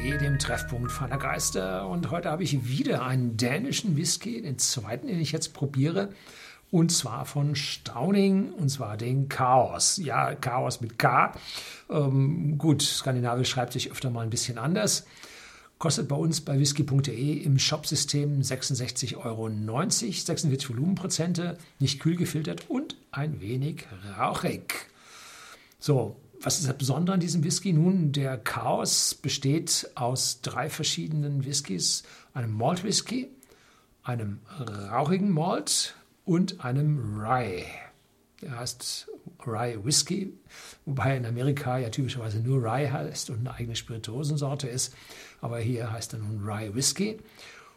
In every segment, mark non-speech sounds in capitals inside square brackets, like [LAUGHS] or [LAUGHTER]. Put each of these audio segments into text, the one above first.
dem Treffpunkt feiner Geister. Und heute habe ich wieder einen dänischen Whisky, den zweiten, den ich jetzt probiere. Und zwar von Stauning, und zwar den Chaos. Ja, Chaos mit K. Ähm, gut, Skandinavisch schreibt sich öfter mal ein bisschen anders. Kostet bei uns bei whisky.de im Shopsystem 66,90 Euro, 46 Volumenprozente, nicht kühl gefiltert und ein wenig rauchig. So, was ist das Besondere an diesem Whisky? Nun, der Chaos besteht aus drei verschiedenen Whiskys: einem Malt Whisky, einem rauchigen Malt und einem Rye. Der heißt Rye Whisky, wobei in Amerika ja typischerweise nur Rye heißt und eine eigene Spirituosensorte ist. Aber hier heißt er nun Rye Whisky.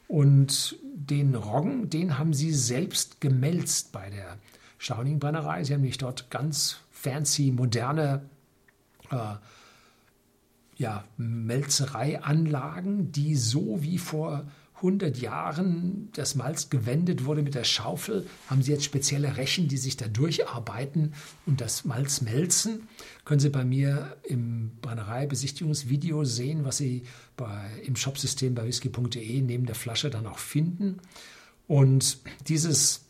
Und den Roggen, den haben sie selbst gemälzt bei der Stauning Brennerei. Sie haben nämlich dort ganz fancy, moderne äh, ja, Melzereianlagen, die so wie vor 100 Jahren das Malz gewendet wurde mit der Schaufel, haben Sie jetzt spezielle Rechen, die sich da durcharbeiten und das Malz melzen. Können Sie bei mir im Brennerei-Besichtigungsvideo sehen, was Sie bei, im Shopsystem bei whisky.de neben der Flasche dann auch finden. Und dieses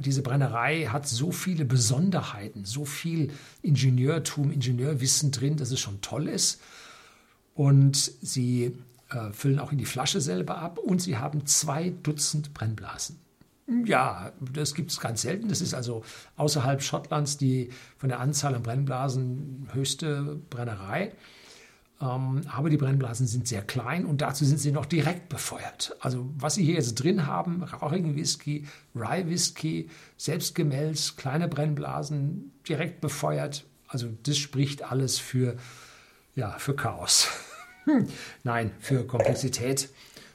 diese Brennerei hat so viele Besonderheiten, so viel Ingenieurtum, Ingenieurwissen drin, dass es schon toll ist. Und sie äh, füllen auch in die Flasche selber ab und sie haben zwei Dutzend Brennblasen. Ja, das gibt es ganz selten. Das ist also außerhalb Schottlands die von der Anzahl an Brennblasen höchste Brennerei. Ähm, aber die Brennblasen sind sehr klein und dazu sind sie noch direkt befeuert. Also was Sie hier jetzt drin haben, rauchigen Whisky, Rye Whisky, selbstgemälzt, kleine Brennblasen, direkt befeuert. Also das spricht alles für, ja, für Chaos. [LAUGHS] Nein, für Komplexität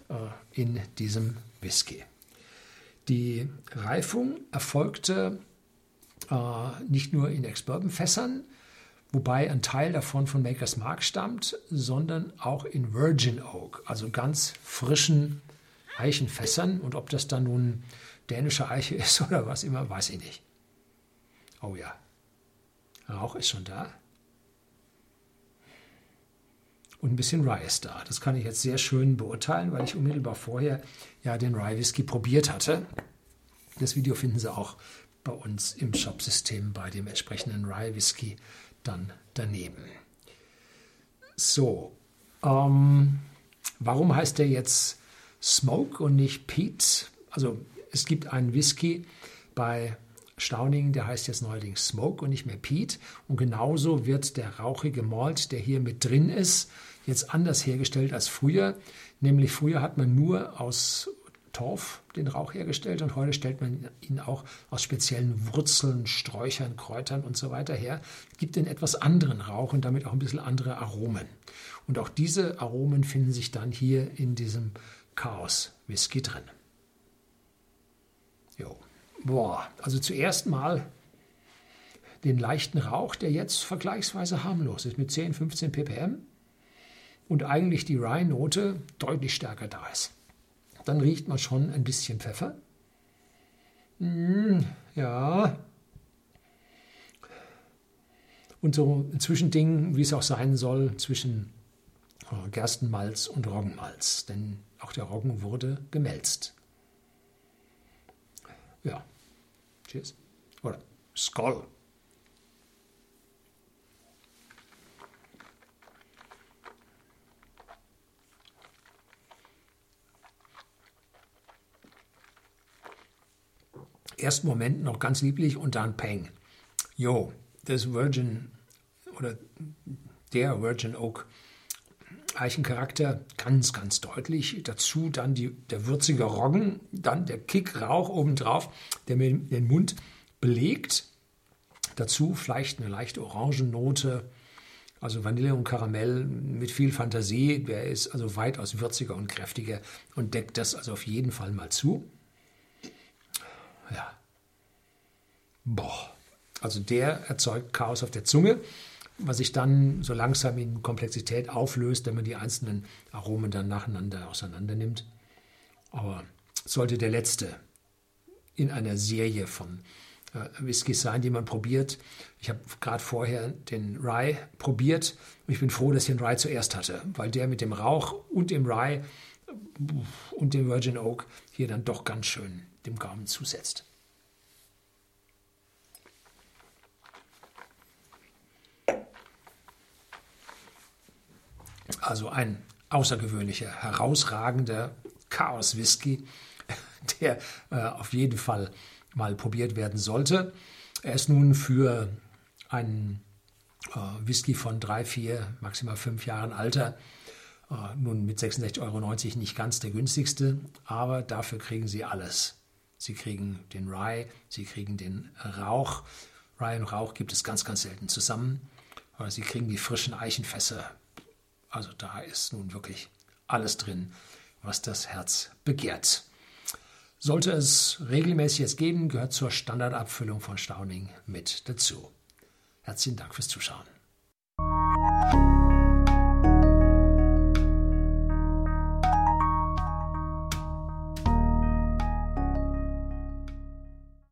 äh, in diesem Whisky. Die Reifung erfolgte äh, nicht nur in Ex-Bourbon-Fässern, wobei ein Teil davon von Makers Mark stammt, sondern auch in Virgin Oak, also ganz frischen Eichenfässern. Und ob das dann nun dänische Eiche [LAUGHS] ist oder was immer, weiß ich nicht. Oh ja, Rauch ist schon da. Und ein bisschen Rye ist da. Das kann ich jetzt sehr schön beurteilen, weil ich unmittelbar vorher ja den Rye Whisky probiert hatte. Das Video finden Sie auch bei uns im Shopsystem bei dem entsprechenden Rye Whisky dann daneben. So, ähm, warum heißt der jetzt Smoke und nicht Pete? Also es gibt einen Whisky bei Stauning, der heißt jetzt neuerdings Smoke und nicht mehr Pete. Und genauso wird der rauchige Malt, der hier mit drin ist, jetzt anders hergestellt als früher. Nämlich früher hat man nur aus Torf den Rauch hergestellt und heute stellt man ihn auch aus speziellen Wurzeln, Sträuchern, Kräutern und so weiter her. Gibt den etwas anderen Rauch und damit auch ein bisschen andere Aromen. Und auch diese Aromen finden sich dann hier in diesem Chaos Whisky drin. Jo. Boah, also zuerst mal den leichten Rauch, der jetzt vergleichsweise harmlos ist, mit 10, 15 ppm und eigentlich die Rye-Note deutlich stärker da ist dann riecht man schon ein bisschen Pfeffer. Mm, ja. Und so ein Zwischending, wie es auch sein soll, zwischen äh, Gerstenmalz und Roggenmalz. Denn auch der Roggen wurde gemälzt. Ja. Cheers. Oder Skoll. Ersten Moment noch ganz lieblich und dann Peng. Jo, das Virgin oder der Virgin Oak Eichencharakter ganz, ganz deutlich. Dazu dann die, der würzige Roggen, dann der Kickrauch obendrauf, der mir den Mund belegt. Dazu vielleicht eine leichte Orangennote, also Vanille und Karamell mit viel Fantasie. Der ist also weitaus würziger und kräftiger und deckt das also auf jeden Fall mal zu. Ja. Boah. Also der erzeugt Chaos auf der Zunge, was sich dann so langsam in Komplexität auflöst, wenn man die einzelnen Aromen dann nacheinander auseinander nimmt. Aber sollte der letzte in einer Serie von äh, Whiskys sein, die man probiert. Ich habe gerade vorher den Rye probiert und ich bin froh, dass ich den Rye zuerst hatte, weil der mit dem Rauch und dem Rye und dem Virgin Oak hier dann doch ganz schön dem Gaumen zusetzt. Also ein außergewöhnlicher, herausragender Chaos-Whisky, [LAUGHS] der äh, auf jeden Fall mal probiert werden sollte. Er ist nun für einen äh, Whisky von drei, vier, maximal fünf Jahren Alter äh, nun mit 66,90 Euro nicht ganz der günstigste, aber dafür kriegen Sie alles. Sie kriegen den Rye, Sie kriegen den Rauch. Rye und Rauch gibt es ganz, ganz selten zusammen. Sie kriegen die frischen Eichenfässer. Also da ist nun wirklich alles drin, was das Herz begehrt. Sollte es regelmäßig jetzt geben, gehört zur Standardabfüllung von Stauning mit dazu. Herzlichen Dank fürs Zuschauen.